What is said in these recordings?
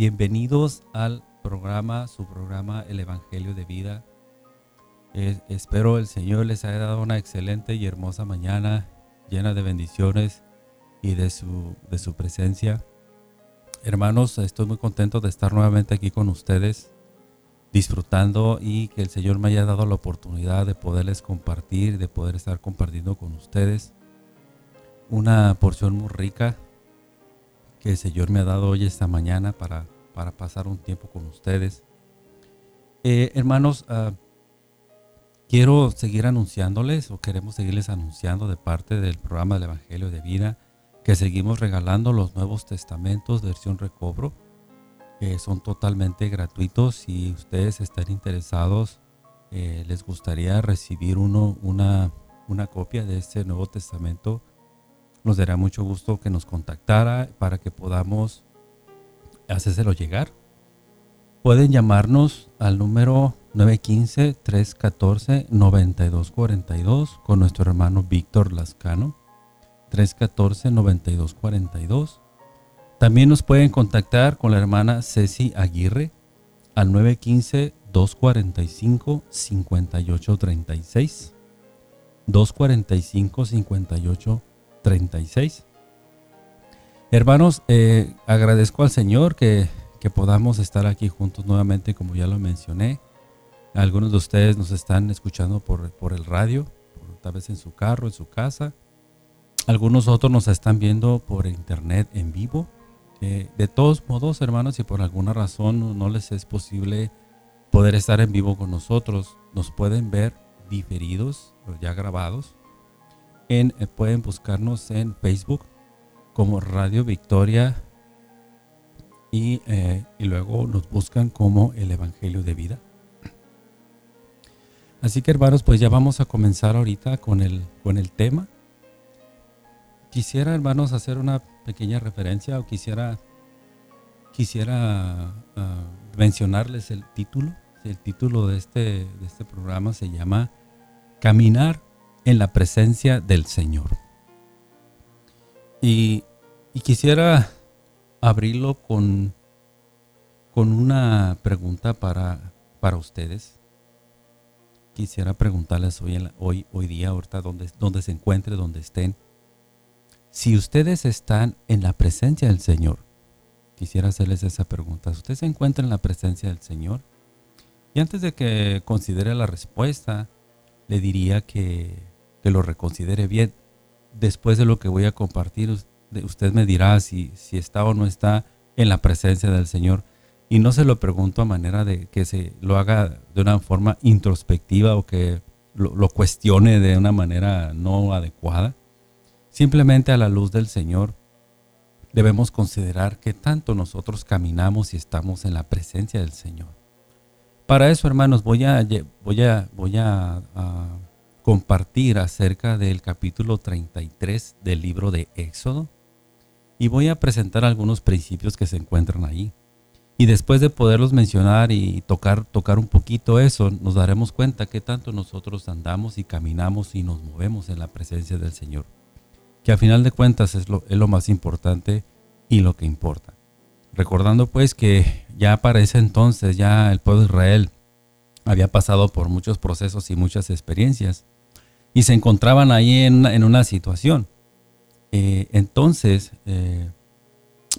Bienvenidos al programa, su programa El Evangelio de Vida. espero el Señor les haya dado una excelente y hermosa mañana llena de bendiciones y de su, de su presencia. Hermanos, estoy muy contento de estar nuevamente aquí con ustedes, disfrutando y que el Señor me haya dado la oportunidad de poderles compartir, de poder estar compartiendo con ustedes una porción muy rica que el Señor me ha dado hoy esta mañana para, para pasar un tiempo con ustedes. Eh, hermanos, ah, quiero seguir anunciándoles o queremos seguirles anunciando de parte del programa del Evangelio de Vida que seguimos regalando los Nuevos Testamentos versión recobro, que son totalmente gratuitos. Si ustedes están interesados, eh, les gustaría recibir uno, una, una copia de este Nuevo Testamento, nos dará mucho gusto que nos contactara para que podamos hacérselo llegar. Pueden llamarnos al número 915-314-9242 con nuestro hermano Víctor Lascano. 314-9242. También nos pueden contactar con la hermana Ceci Aguirre al 915-245-5836. 245-5836. Hermanos, eh, agradezco al Señor que, podamos estar aquí juntos nuevamente, como ya lo mencioné. Algunos de ustedes nos están escuchando por, el radio, tal vez en su carro, en su casa. Algunos otros nos están viendo por internet en vivo. Eh, de todos modos, hermanos, si por alguna razón no les es posible poder estar en vivo con nosotros, nos pueden ver diferidos ya grabados. En, eh, pueden buscarnos en Facebook como Radio Victoria y, eh, y, luego nos buscan como el Evangelio de Vida. Así que hermanos, pues ya vamos a comenzar ahorita con el, con el tema. Quisiera hermanos hacer una pequeña referencia o quisiera, quisiera ah, mencionarles el título. El título de este, de este programa se llama Caminar en la presencia del Señor. Y, quisiera abrirlo con, con una pregunta para, para ustedes. Quisiera preguntarles hoy, hoy, hoy día, ahorita, donde, donde se encuentre, donde estén. Si ustedes están en la presencia del Señor, quisiera hacerles esa pregunta. ¿Usted se encuentra en la presencia del Señor? Y antes de que considere la respuesta, le diría que, que lo reconsidere bien después de lo que voy a compartir, usted me dirá si, si está o no está en la presencia del Señor. Y no se lo pregunto a manera de que se lo haga de una forma introspectiva o que lo, cuestione de una manera no adecuada. Simplemente a la luz del Señor debemos considerar que tanto nosotros caminamos y estamos en la presencia del Señor. Para eso, hermanos, voy a, voy a, voy a compartir acerca del capítulo 33 del libro de Éxodo y voy a presentar algunos principios que se encuentran ahí. Y después de poderlos mencionar y tocar, tocar un poquito eso, nos daremos cuenta que tanto nosotros andamos y caminamos y nos movemos en la presencia del Señor. Que a final de cuentas es lo, es lo más importante y lo que importa. Recordando pues que ya para ese entonces ya el pueblo de Israel había pasado por muchos procesos y muchas experiencias y se encontraban ahí en una, situación. Eh, entonces, eh,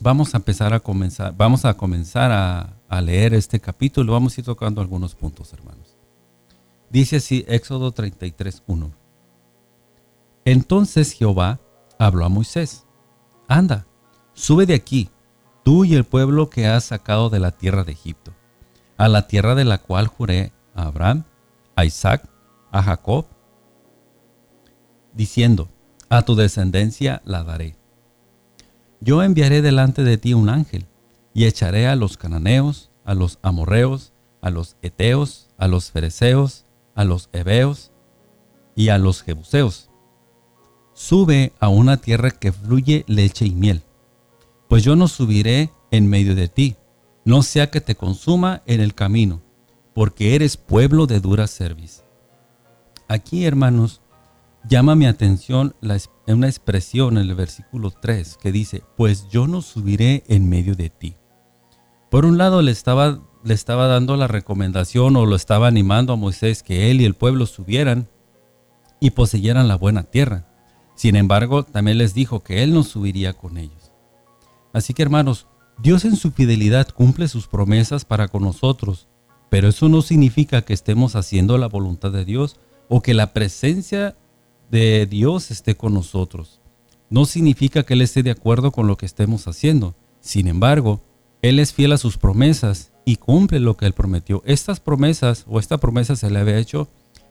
vamos a empezar a comenzar, vamos a comenzar a, a, leer este capítulo. Vamos a ir tocando algunos puntos, hermanos. Dice así Éxodo 33, 1. Entonces Jehová habló a Moisés, anda, sube de aquí, tú y el pueblo que has sacado de la tierra de Egipto, a la tierra de la cual juré a Abraham, a Isaac, a Jacob diciendo, a tu descendencia la daré. Yo enviaré delante de ti un ángel, y echaré a los cananeos, a los amorreos, a los eteos, a los fereceos, a los heveos y a los jebuseos. Sube a una tierra que fluye leche y miel, pues yo no subiré en medio de ti, no sea que te consuma en el camino, porque eres pueblo de dura cerviz. Aquí, hermanos, llama mi atención una expresión en el versículo 3 que dice, pues yo no subiré en medio de ti. Por un lado le estaba, le estaba dando la recomendación o lo estaba animando a Moisés que él y el pueblo subieran y poseyeran la buena tierra. Sin embargo, también les dijo que él no subiría con ellos. Así que hermanos, Dios en su fidelidad cumple sus promesas para con nosotros, pero eso no significa que estemos haciendo la voluntad de Dios o que la presencia de Dios esté con nosotros. No significa que Él esté de acuerdo con lo que estemos haciendo. Sin embargo, Él es fiel a sus promesas y cumple lo que Él prometió. Estas promesas o esta promesa se le había hecho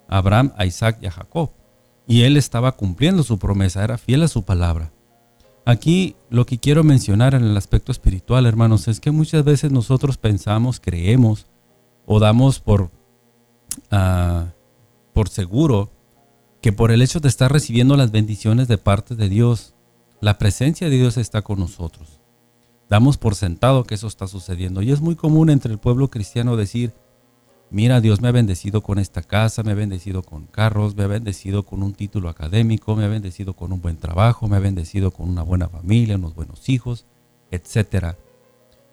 a Abraham, a Isaac y a Jacob. Y Él estaba cumpliendo su promesa, era fiel a su palabra. Aquí lo que quiero mencionar en el aspecto espiritual, hermanos, es que muchas veces nosotros pensamos, creemos o damos por, uh, por seguro que por el hecho de estar recibiendo las bendiciones de parte de Dios, la presencia de Dios está con nosotros. Damos por sentado que eso está sucediendo. Y es muy común entre el pueblo cristiano decir, mira, Dios me ha bendecido con esta casa, me ha bendecido con carros, me ha bendecido con un título académico, me ha bendecido con un buen trabajo, me ha bendecido con una buena familia, unos buenos hijos, etc.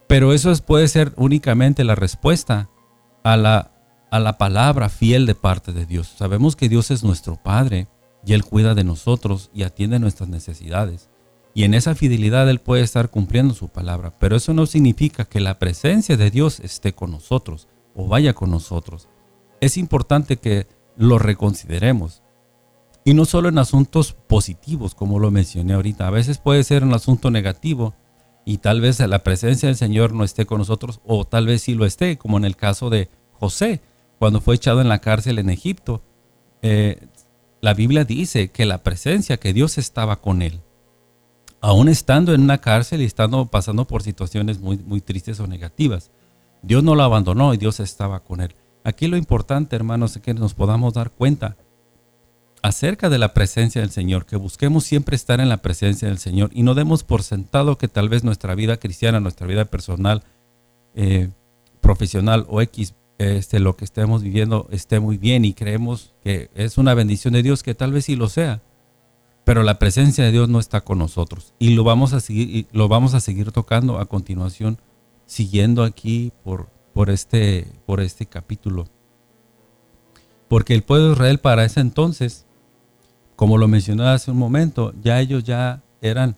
Pero eso puede ser únicamente la respuesta a la a la palabra fiel de parte de Dios. Sabemos que Dios es nuestro Padre y Él cuida de nosotros y atiende nuestras necesidades. Y en esa fidelidad Él puede estar cumpliendo su palabra. Pero eso no significa que la presencia de Dios esté con nosotros o vaya con nosotros. Es importante que lo reconsideremos. Y no solo en asuntos positivos, como lo mencioné ahorita. A veces puede ser un asunto negativo y tal vez la presencia del Señor no esté con nosotros o tal vez sí lo esté, como en el caso de José cuando fue echado en la cárcel en Egipto, eh, la Biblia dice que la presencia, que Dios estaba con él. Aún estando en una cárcel y estando pasando por situaciones muy, muy tristes o negativas, Dios no lo abandonó y Dios estaba con él. Aquí lo importante, hermanos, es que nos podamos dar cuenta acerca de la presencia del Señor, que busquemos siempre estar en la presencia del Señor y no demos por sentado que tal vez nuestra vida cristiana, nuestra vida personal, eh, profesional o X este, lo que estemos viviendo esté muy bien y creemos que es una bendición de Dios, que tal vez sí lo sea, pero la presencia de Dios no está con nosotros y lo vamos a seguir, lo vamos a seguir tocando a continuación, siguiendo aquí por, por, este, por este capítulo. Porque el pueblo de Israel para ese entonces, como lo mencioné hace un momento, ya ellos ya eran,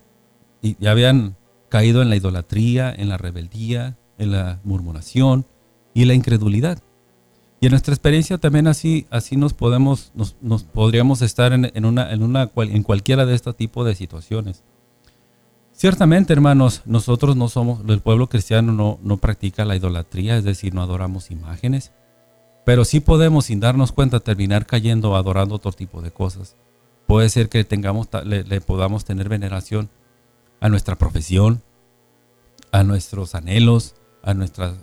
y ya habían caído en la idolatría, en la rebeldía, en la murmuración, y la incredulidad. Y en nuestra experiencia también así, así nos podemos, nos, podríamos estar en, una, en, una, en cualquiera de este tipo de situaciones. Ciertamente, hermanos, nosotros no somos, el pueblo cristiano no, no practica la idolatría, es decir, no adoramos imágenes, pero sí podemos, sin darnos cuenta, terminar cayendo adorando otro tipo de cosas. Puede ser que tengamos, le podamos tener veneración a nuestra profesión, a nuestros anhelos, a, nuestras,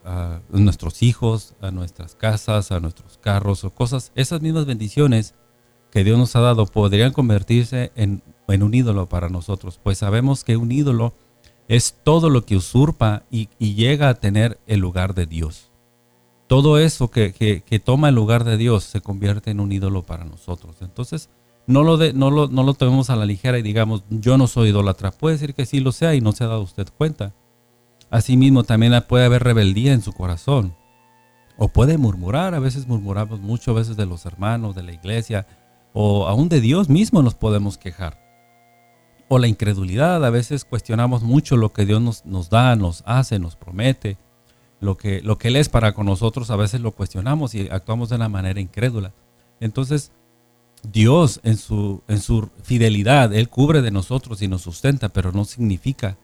nuestros hijos, a nuestras casas, a nuestros carros o cosas, esas mismas bendiciones que Dios nos ha dado podrían convertirse en, en un ídolo para nosotros, pues sabemos que un ídolo es todo lo que usurpa y, llega a tener el lugar de Dios. Todo eso que, que, toma el lugar de Dios se convierte en un ídolo para nosotros. Entonces, no lo, de, no, lo, no lo tomemos a la ligera y digamos, yo no soy idólatra. Puede ser que sí lo sea y no se ha dado usted cuenta. Asimismo, también puede haber rebeldía en su corazón. O puede murmurar, a veces murmuramos mucho, a veces de los hermanos, de la iglesia, o aún de Dios mismo nos podemos quejar. O la incredulidad, a veces cuestionamos mucho lo que Dios nos, da, nos hace, nos promete. Lo que, lo que Él es para con nosotros, a veces lo cuestionamos y actuamos de una manera incrédula. Entonces, Dios en su, en su fidelidad, Él cubre de nosotros y nos sustenta, pero no significa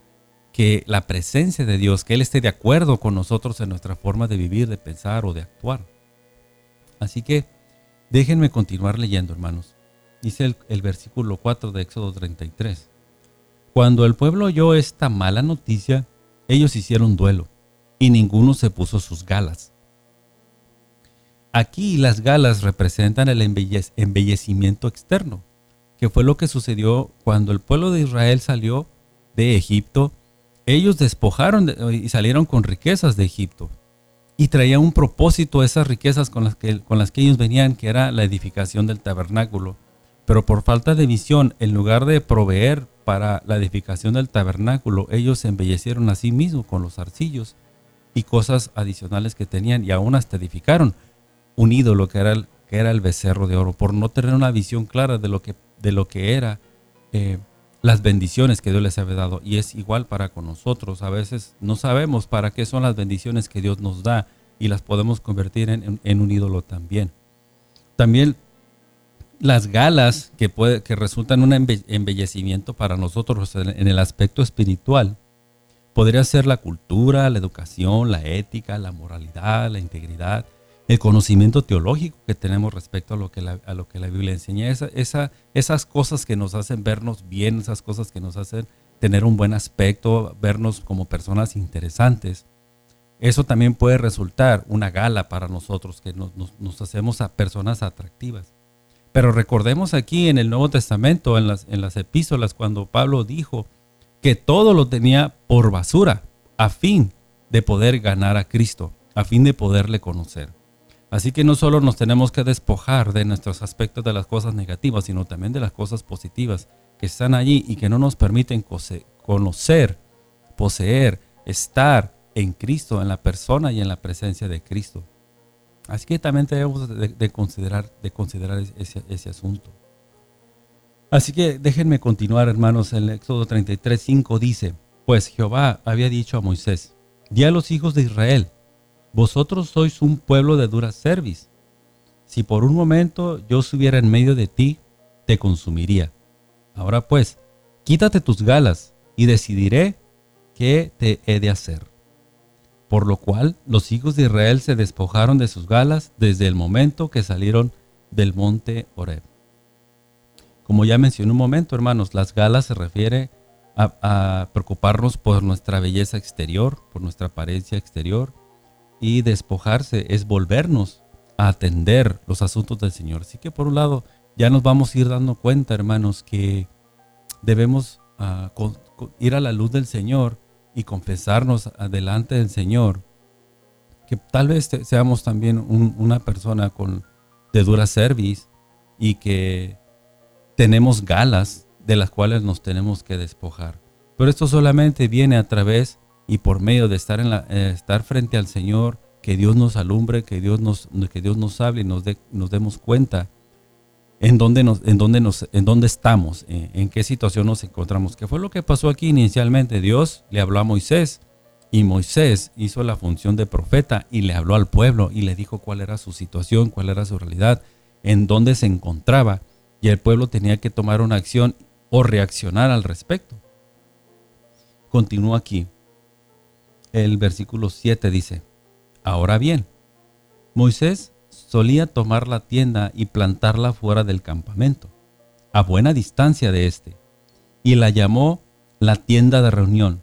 que la presencia de Dios, que Él esté de acuerdo con nosotros en nuestra forma de vivir, de pensar o de actuar. Así que déjenme continuar leyendo, hermanos. Dice el, versículo 4 de Éxodo 33. Cuando el pueblo oyó esta mala noticia, ellos hicieron duelo y ninguno se puso sus galas. Aquí las galas representan el embellecimiento externo, que fue lo que sucedió cuando el pueblo de Israel salió de Egipto. Ellos despojaron y salieron con riquezas de Egipto y traía un propósito esas riquezas con las, que, con las que ellos venían, que era la edificación del tabernáculo. Pero por falta de visión, en lugar de proveer para la edificación del tabernáculo, ellos se embellecieron a sí mismos con los arcillos y cosas adicionales que tenían y aún hasta edificaron un ídolo que era el, que era el becerro de oro, por no tener una visión clara de lo que, de lo que era eh, las bendiciones que Dios les había dado. Y es igual para con nosotros. A veces no sabemos para qué son las bendiciones que Dios nos da y las podemos convertir en, un ídolo también. También las galas que, puede, que resultan un embellecimiento para nosotros en el aspecto espiritual. Podría ser la cultura, la educación, la ética, la moralidad, la integridad, el conocimiento teológico que tenemos respecto a lo que la, a lo que la Biblia enseña, esa, esa, esas cosas que nos hacen vernos bien, esas cosas que nos hacen tener un buen aspecto, vernos como personas interesantes. Eso también puede resultar una gala para nosotros, que nos, nos, hacemos a personas atractivas. Pero recordemos aquí en el Nuevo Testamento, en las, en las epístolas, cuando Pablo dijo que todo lo tenía por basura, a fin de poder ganar a Cristo, a fin de poderle conocer. Así que no solo nos tenemos que despojar de nuestros aspectos de las cosas negativas, sino también de las cosas positivas que están allí y que no nos permiten conocer, poseer, estar en Cristo, en la persona y en la presencia de Cristo. Así que también debemos de, considerar, de considerar ese, asunto. Así que déjenme continuar, hermanos. El Éxodo 33, 5 dice, pues Jehová había dicho a Moisés, di a los hijos de Israel, vosotros sois un pueblo de dura cerviz. Si por un momento yo estuviera en medio de ti, te consumiría. Ahora pues, quítate tus galas y decidiré qué te he de hacer. Por lo cual los hijos de Israel se despojaron de sus galas desde el momento que salieron del monte Horeb. Como ya mencioné un momento, hermanos, las galas se refiere a, a preocuparnos por nuestra belleza exterior, por nuestra apariencia exterior, y despojarse es volvernos a atender los asuntos del Señor. Así que por un lado ya nos vamos a ir dando cuenta, hermanos, que debemos ah, ir a la luz del Señor y confesarnos delante del Señor. Que tal vez seamos también una persona con, de dura cerviz y que tenemos galas de las cuales nos tenemos que despojar. Pero esto solamente viene a través y por medio de estar, en eh, estar frente al Señor, que Dios nos alumbre, que Dios nos, que Dios nos hable y nos, nos demos cuenta en dónde, nos, en dónde, nos, en dónde estamos, en, qué situación nos encontramos. ¿Qué fue lo que pasó aquí inicialmente? Dios le habló a Moisés y Moisés hizo la función de profeta y le habló al pueblo y le dijo cuál era su situación, cuál era su realidad, en dónde se encontraba y el pueblo tenía que tomar una acción o reaccionar al respecto. Continúa aquí el versículo 7 dice, Ahora bien, Moisés solía tomar la tienda y plantarla fuera del campamento, a buena distancia de éste, y la llamó la tienda de reunión,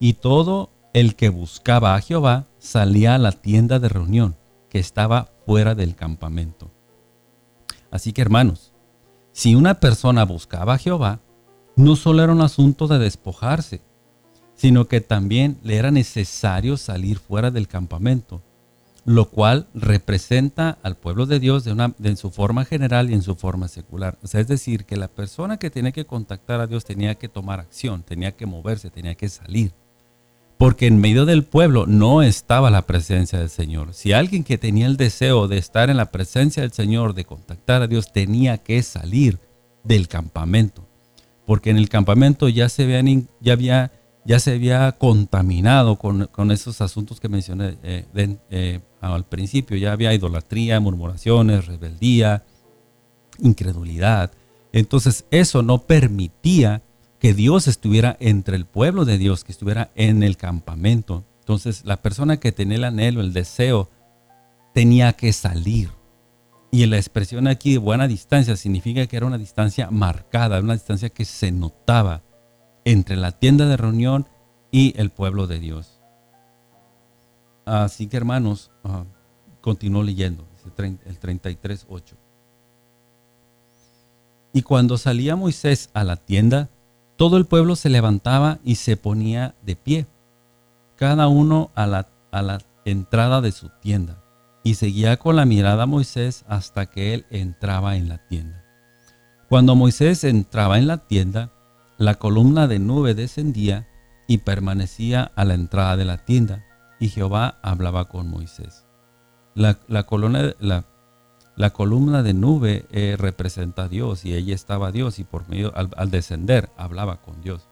y todo el que buscaba a Jehová salía a la tienda de reunión, que estaba fuera del campamento. Así que hermanos, si una persona buscaba a Jehová, no solo era un asunto de despojarse, sino que también le era necesario salir fuera del campamento, lo cual representa al pueblo de Dios de una, en su forma general y en su forma secular. O sea, es decir, que la persona que tenía que contactar a Dios tenía que tomar acción, tenía que moverse, tenía que salir. Porque en medio del pueblo no estaba la presencia del Señor. Si alguien que tenía el deseo de estar en la presencia del Señor, de contactar a Dios, tenía que salir del campamento. Porque en el campamento ya se vean, ya había ya se había contaminado con, esos asuntos que mencioné eh, eh, al principio. Ya había idolatría, murmuraciones, rebeldía, incredulidad. Entonces eso no permitía que Dios estuviera entre el pueblo de Dios, que estuviera en el campamento. Entonces la persona que tenía el anhelo, el deseo, tenía que salir. Y la expresión aquí de buena distancia significa que era una distancia marcada, una distancia que se notaba entre la tienda de reunión y el pueblo de Dios. Así que hermanos, uh, continuó leyendo, el 33, 8. Y cuando salía Moisés a la tienda, todo el pueblo se levantaba y se ponía de pie, cada uno a la, a la entrada de su tienda, y seguía con la mirada a Moisés hasta que él entraba en la tienda. Cuando Moisés entraba en la tienda, la columna de nube descendía y permanecía a la entrada de la tienda, y Jehová hablaba con Moisés. La, columna, de nube eh, representa a Dios y ella estaba Dios y por medio al, descender hablaba con Dios.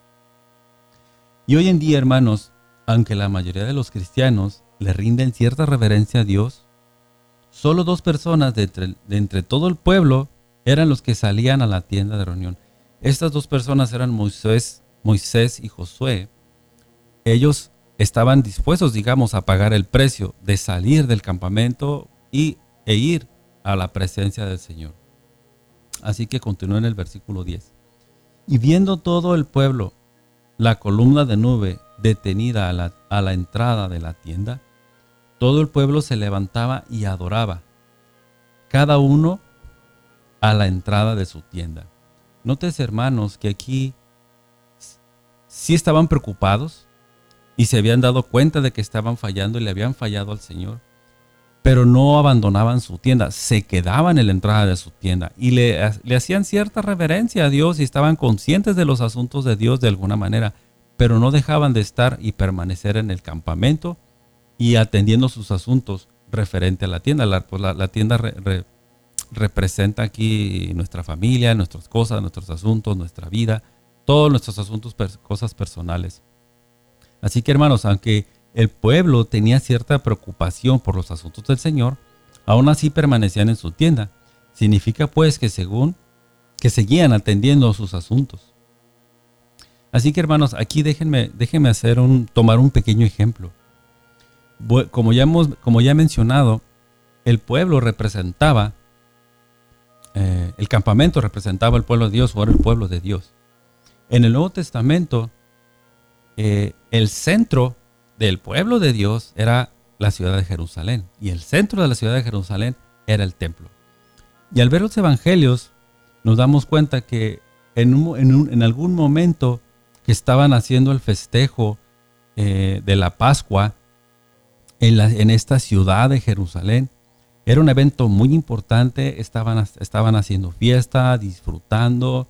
Y hoy en día, hermanos, aunque la mayoría de los cristianos le rinden cierta reverencia a Dios, solo dos personas de entre, todo el pueblo eran los que salían a la tienda de reunión. Estas dos personas eran Moisés, Moisés y Josué. Ellos estaban dispuestos, digamos, a pagar el precio de salir del campamento y, e ir a la presencia del Señor. Así que continúa en el versículo 10. Y viendo todo el pueblo la columna de nube detenida a la, a la entrada de la tienda, todo el pueblo se levantaba y adoraba, cada uno a la entrada de su tienda. Notes, hermanos, que aquí sí estaban preocupados y se habían dado cuenta de que estaban fallando y le habían fallado al Señor, pero no abandonaban su tienda, se quedaban en la entrada de su tienda y le, hacían cierta reverencia a Dios y estaban conscientes de los asuntos de Dios de alguna manera, pero no dejaban de estar y permanecer en el campamento y atendiendo sus asuntos referente a la tienda. La, pues la, tienda representa aquí nuestra familia, nuestras cosas, nuestros asuntos, nuestra vida, todos nuestros asuntos, cosas personales. Así que hermanos, aunque el pueblo tenía cierta preocupación por los asuntos del Señor, aún así permanecían en su tienda. Significa pues que según que seguían atendiendo sus asuntos. Así que hermanos, aquí déjenme, déjenme hacer un, tomar un pequeño ejemplo como ya, hemos, como ya he mencionado, el pueblo representaba, eh, el campamento representaba el pueblo de Dios o era el pueblo de Dios. En el Nuevo Testamento, eh, el centro del pueblo de Dios era la ciudad de Jerusalén y el centro de la ciudad de Jerusalén era el templo. Y al ver los evangelios, nos damos cuenta que en, en, algún momento que estaban haciendo el festejo eh, de la Pascua, en, esta ciudad de Jerusalén. Era un evento muy importante, estaban, estaban haciendo fiesta, disfrutando,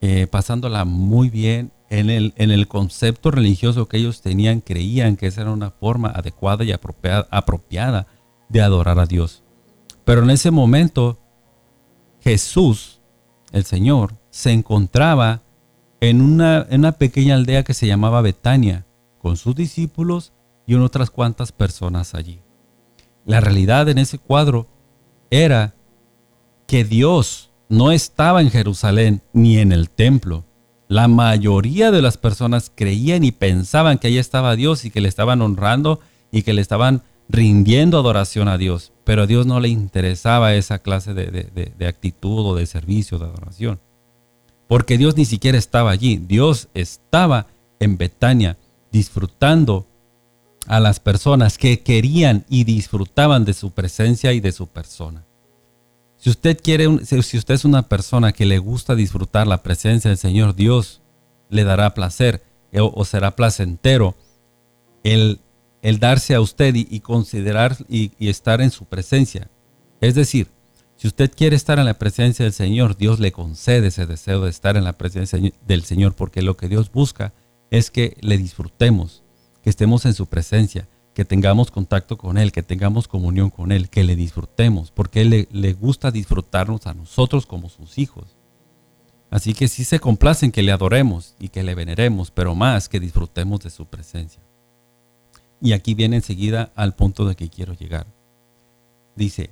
eh, pasándola muy bien. En el, en el concepto religioso que ellos tenían, creían que esa era una forma adecuada y apropiada, apropiada de adorar a Dios. Pero en ese momento, Jesús, el Señor, se encontraba en una, en una pequeña aldea que se llamaba Betania, con sus discípulos y otras cuantas personas allí. La realidad en ese cuadro era que Dios no estaba en Jerusalén ni en el templo. La mayoría de las personas creían y pensaban que ahí estaba Dios y que le estaban honrando y que le estaban rindiendo adoración a Dios. Pero a Dios no le interesaba esa clase de, de actitud o de servicio, de adoración. Porque Dios ni siquiera estaba allí. Dios estaba en Betania disfrutando a las personas que querían y disfrutaban de su presencia y de su persona. Si usted quiere, si usted es una persona que le gusta disfrutar la presencia del Señor, Dios le dará placer eh, o, será placentero el, el, darse a usted y, considerar y, y estar en su presencia. Es decir, si usted quiere estar en la presencia del Señor, Dios le concede ese deseo de estar en la presencia del Señor, porque lo que Dios busca es que le disfrutemos, que estemos en su presencia, que tengamos contacto con Él, que tengamos comunión con Él, que le disfrutemos, porque Él le, gusta disfrutarnos a nosotros como sus hijos. Así que sí se complace en que le adoremos y que le veneremos, pero más que disfrutemos de su presencia. Y aquí viene enseguida al punto de que quiero llegar. Dice,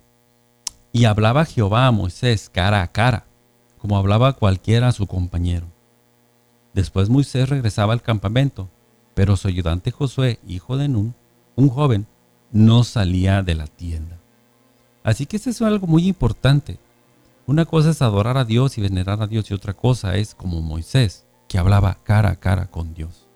y hablaba Jehová a Moisés cara a cara, como hablaba cualquiera a su compañero. Después Moisés regresaba al campamento pero su ayudante Josué, hijo de Nun, un joven, no salía de la tienda. Así que eso es algo muy importante. Una cosa es adorar a Dios y venerar a Dios y otra cosa es como Moisés, que hablaba cara a cara con Dios.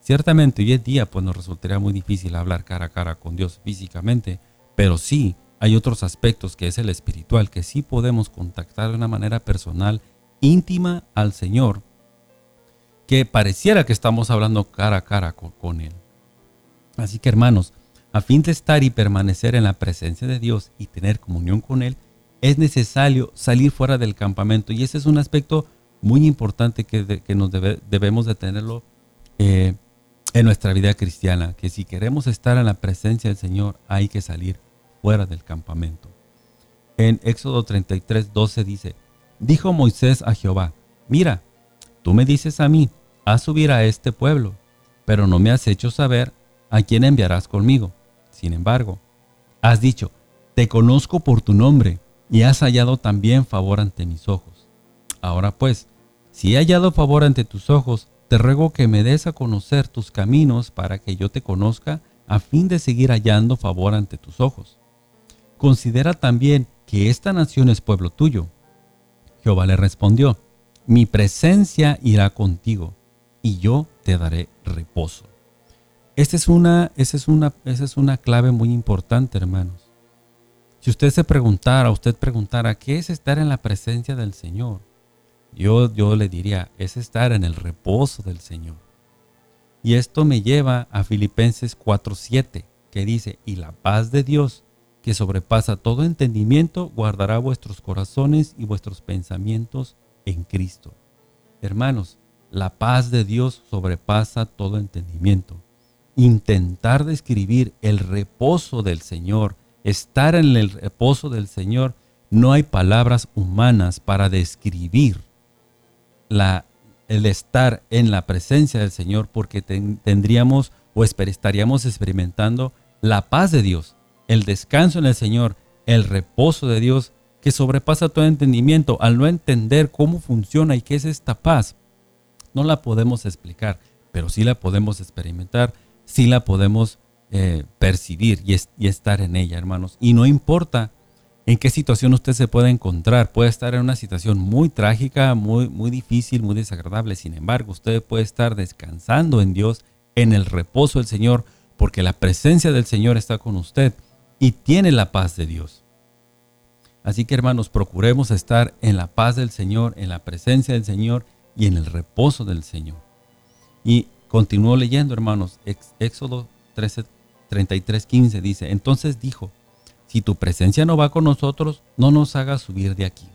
Ciertamente hoy en día pues nos resultaría muy difícil hablar cara a cara con Dios físicamente, pero sí hay otros aspectos que es el espiritual, que sí podemos contactar de una manera personal, íntima al Señor, que pareciera que estamos hablando cara a cara con, Él. Así que hermanos, a fin de estar y permanecer en la presencia de Dios y tener comunión con Él, es necesario salir fuera del campamento. Y ese es un aspecto muy importante que, nos debemos de tenerlo eh, en nuestra vida cristiana, que si queremos estar en la presencia del Señor hay que salir fuera del campamento. En Éxodo 33, 12 dice, dijo Moisés a Jehová, mira, tú me dices a mí, haz subir a este pueblo, pero no me has hecho saber a quién enviarás conmigo. Sin embargo, has dicho, te conozco por tu nombre, y has hallado también favor ante mis ojos. Ahora pues, si he hallado favor ante tus ojos, te ruego que me des a conocer tus caminos para que yo te conozca, a fin de seguir hallando favor ante tus ojos. Considera también que esta nación es pueblo tuyo. Jehová le respondió, mi presencia irá contigo, y yo te daré reposo. Esta es una, esa es una, esa es una clave muy importante, hermanos. Si usted se preguntara, usted preguntara, ¿qué es estar en la presencia del Señor? Yo, yo le diría, es estar en el reposo del Señor. Y esto me lleva a Filipenses 4:7, que dice, y la paz de Dios, que sobrepasa todo entendimiento, guardará vuestros corazones y vuestros pensamientos en Cristo. Hermanos, la paz de Dios sobrepasa todo entendimiento. Intentar describir el reposo del Señor, estar en el reposo del Señor, no hay palabras humanas para describir la, el estar en la presencia del Señor porque tendríamos o estaríamos experimentando la paz de Dios el descanso en el Señor, el reposo de Dios que sobrepasa todo entendimiento, al no entender cómo funciona y qué es esta paz, no la podemos explicar, pero sí la podemos experimentar, sí la podemos eh, percibir y, y estar en ella, hermanos. Y no importa en qué situación usted se pueda encontrar, puede estar en una situación muy trágica, muy, muy difícil, muy desagradable, sin embargo, usted puede estar descansando en Dios, en el reposo del Señor, porque la presencia del Señor está con usted y tiene la paz de Dios. Así que hermanos, procuremos estar en la paz del Señor, en la presencia del Señor y en el reposo del Señor. Y continúo leyendo, hermanos, Éxodo 13, 33, 15 dice, entonces dijo, si tu presencia no va con nosotros, no nos hagas subir de aquí.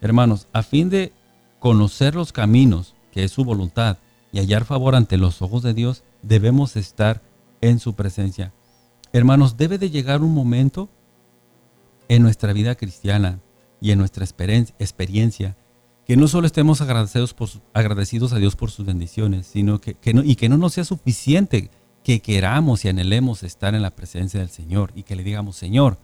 Hermanos, a fin de conocer los caminos, que es su voluntad, y hallar favor ante los ojos de Dios, debemos estar en su presencia Hermanos, debe de llegar un momento en nuestra vida cristiana y en nuestra experiencia que no solo estemos agradecidos, por, agradecidos a Dios por sus bendiciones, sino que, no, y que no nos sea suficiente que queramos y anhelemos estar en la presencia del Señor y que le digamos, Señor,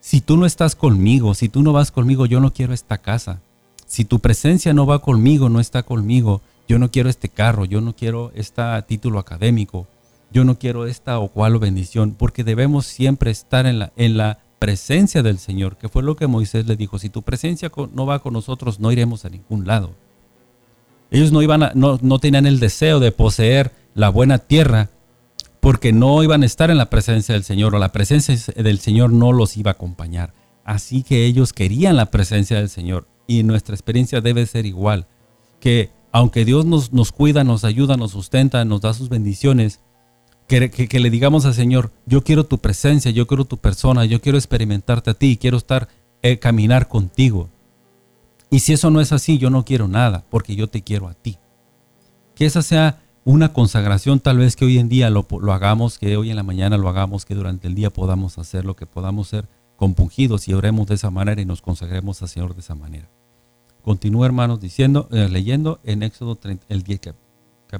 si tú no estás conmigo, si tú no vas conmigo, yo no quiero esta casa. Si tu presencia no va conmigo, no está conmigo, yo no quiero este carro, yo no quiero este título académico, yo no quiero esta o cual bendición, porque debemos siempre estar en la, en la presencia del Señor, que fue lo que Moisés le dijo, si tu presencia no va con nosotros, no iremos a ningún lado. Ellos no, iban no, no tenían el deseo de poseer la buena tierra, porque no iban a estar en la presencia del Señor, o la presencia del Señor no los iba a acompañar. Así que ellos querían la presencia del Señor, y nuestra experiencia debe ser igual, que aunque Dios nos, nos cuida, nos ayuda, nos sustenta, nos da sus bendiciones, que, le digamos al Señor, yo quiero tu presencia, yo quiero tu persona, yo quiero experimentarte a ti, quiero estar, eh, caminar contigo. Y si eso no es así, yo no quiero nada, porque yo te quiero a ti. Que esa sea una consagración tal vez que hoy en día lo, lo, hagamos, que hoy en la mañana lo hagamos, que durante el día podamos hacer lo que podamos ser compungidos y oremos de esa manera y nos consagremos al Señor de esa manera. Continúa hermanos diciendo, eh, leyendo en Éxodo 30, el 10,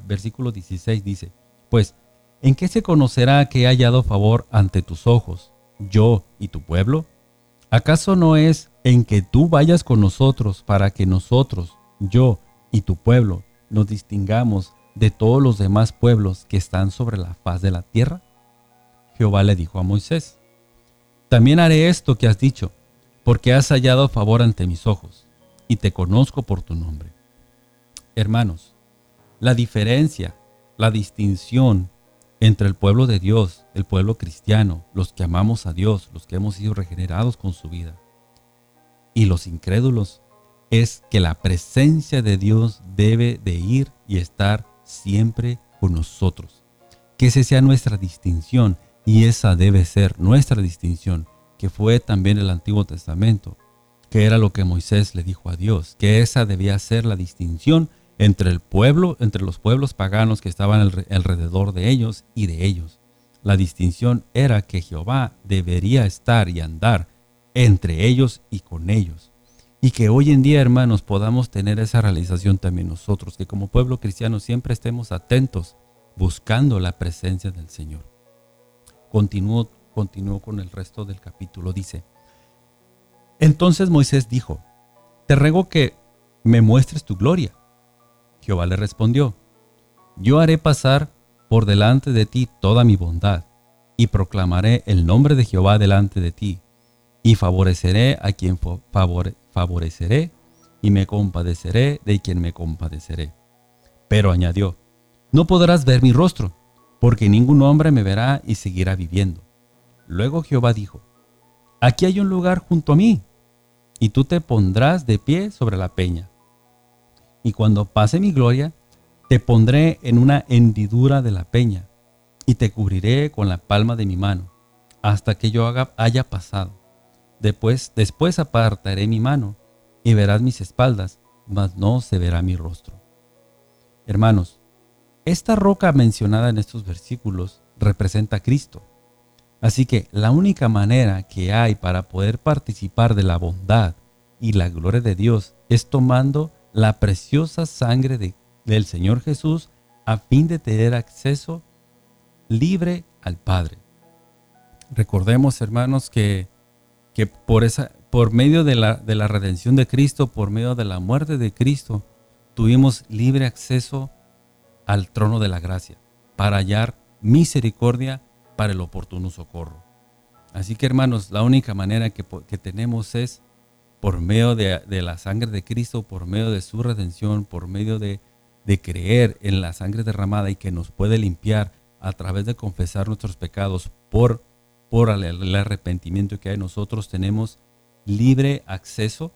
versículo 16 dice, pues ¿En qué se conocerá que he hallado favor ante tus ojos, yo y tu pueblo? ¿Acaso no es en que tú vayas con nosotros para que nosotros, yo y tu pueblo, nos distingamos de todos los demás pueblos que están sobre la faz de la tierra? Jehová le dijo a Moisés, También haré esto que has dicho, porque has hallado favor ante mis ojos, y te conozco por tu nombre. Hermanos, la diferencia la distinción entre el pueblo de Dios, el pueblo cristiano, los que amamos a Dios, los que hemos sido regenerados con su vida, y los incrédulos, es que la presencia de Dios debe de ir y estar siempre con nosotros. Que esa sea nuestra distinción y esa debe ser nuestra distinción, que fue también el Antiguo Testamento, que era lo que Moisés le dijo a Dios, que esa debía ser la distinción entre el pueblo, entre los pueblos paganos que estaban alrededor de ellos y de ellos. La distinción era que Jehová debería estar y andar entre ellos y con ellos. Y que hoy en día, hermanos, podamos tener esa realización también nosotros, que como pueblo cristiano siempre estemos atentos buscando la presencia del Señor. Continúo, continúo con el resto del capítulo. Dice, entonces Moisés dijo, te ruego que me muestres tu gloria. Jehová le respondió, yo haré pasar por delante de ti toda mi bondad, y proclamaré el nombre de Jehová delante de ti, y favoreceré a quien favoreceré, y me compadeceré de quien me compadeceré. Pero añadió, no podrás ver mi rostro, porque ningún hombre me verá y seguirá viviendo. Luego Jehová dijo, aquí hay un lugar junto a mí, y tú te pondrás de pie sobre la peña y cuando pase mi gloria, te pondré en una hendidura de la peña, y te cubriré con la palma de mi mano, hasta que yo haya pasado. Después, después apartaré mi mano, y verás mis espaldas, mas no se verá mi rostro. Hermanos, esta roca mencionada en estos versículos representa a Cristo. Así que la única manera que hay para poder participar de la bondad y la gloria de Dios es tomando la preciosa sangre del Señor Jesús a fin de tener acceso libre al Padre. Recordemos, hermanos, que, que por, esa, por medio de la, de la redención de Cristo, por medio de la muerte de Cristo, tuvimos libre acceso al trono de la gracia para hallar misericordia para el oportuno socorro. Así que hermanos, la única manera que, que tenemos es por medio de, la sangre de Cristo, por medio de su redención, por medio de, creer en la sangre derramada y que nos puede limpiar a través de confesar nuestros pecados por, el, arrepentimiento que hay nosotros, tenemos libre acceso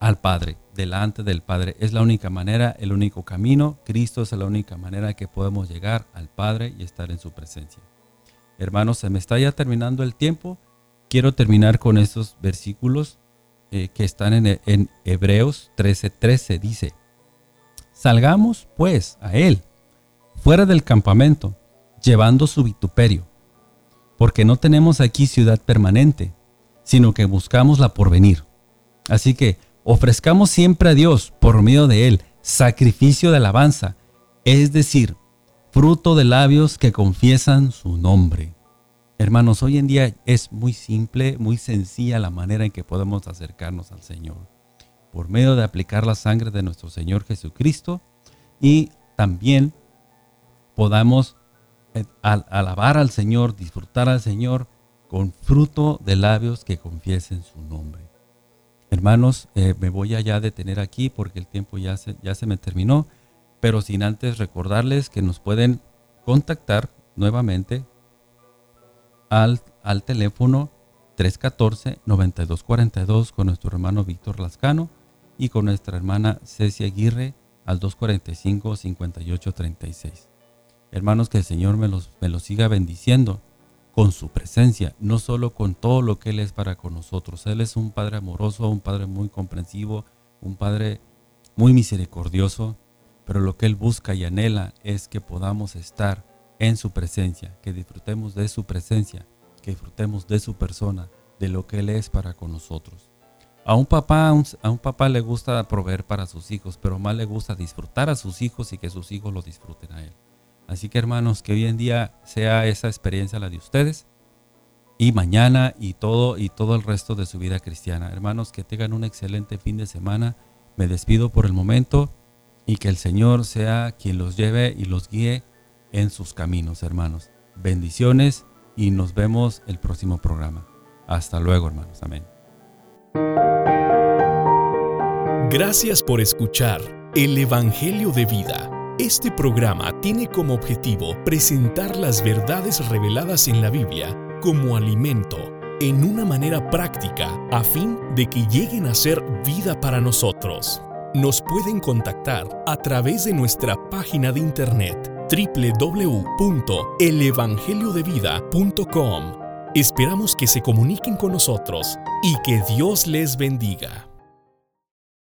al Padre, delante del Padre. Es la única manera, el único camino. Cristo es la única manera que podemos llegar al Padre y estar en su presencia. Hermanos, se me está ya terminando el tiempo. Quiero terminar con estos versículos eh, que están en, en Hebreos 13:13. dice, salgamos pues a él, fuera del campamento, llevando su vituperio, porque no tenemos aquí ciudad permanente, sino que buscamos la porvenir. Así que ofrezcamos siempre a Dios, por medio de él, sacrificio de alabanza, es decir, fruto de labios que confiesan su nombre. Hermanos, hoy en día es muy simple, muy sencilla la manera en que podemos acercarnos al Señor. Por medio de aplicar la sangre de nuestro Señor Jesucristo y también podamos eh, alabar al Señor, disfrutar al Señor con fruto de labios que confiesen su nombre. Hermanos, eh, me voy a detener aquí porque el tiempo ya ya se me terminó, pero sin antes recordarles que nos pueden contactar nuevamente al, al teléfono 314-9242 con nuestro hermano Víctor Lascano y con nuestra hermana Cecia Aguirre al 245-5836. Hermanos, que el Señor me los, me los siga bendiciendo con su presencia, no solo con todo lo que Él es para con nosotros. Él es un Padre amoroso, un Padre muy comprensivo, un Padre muy misericordioso, pero lo que Él busca y anhela es que podamos estar en su presencia, que disfrutemos de su presencia, que disfrutemos de su persona, de lo que Él es para con nosotros. A un papá, a un papá le gusta proveer para sus hijos, pero más le gusta disfrutar a sus hijos y que sus hijos lo disfruten a Él. Así que hermanos, que hoy en día sea esa experiencia la de ustedes y mañana y todo y todo el resto de su vida cristiana. Hermanos, que tengan un excelente fin de semana. Me despido por el momento y que el Señor sea quien los lleve y los guíe en sus caminos, hermanos. Bendiciones y nos vemos el próximo programa. Hasta luego, hermanos. Amén. Gracias por escuchar el Evangelio de Vida Este programa tiene como objetivo presentar las verdades reveladas en la Biblia como alimento en una manera práctica a fin de que lleguen a ser vida para nosotros. Nos pueden contactar a través de nuestra página de internet www.elevangeliodevida.com. Esperamos que se comuniquen con nosotros y que Dios les bendiga.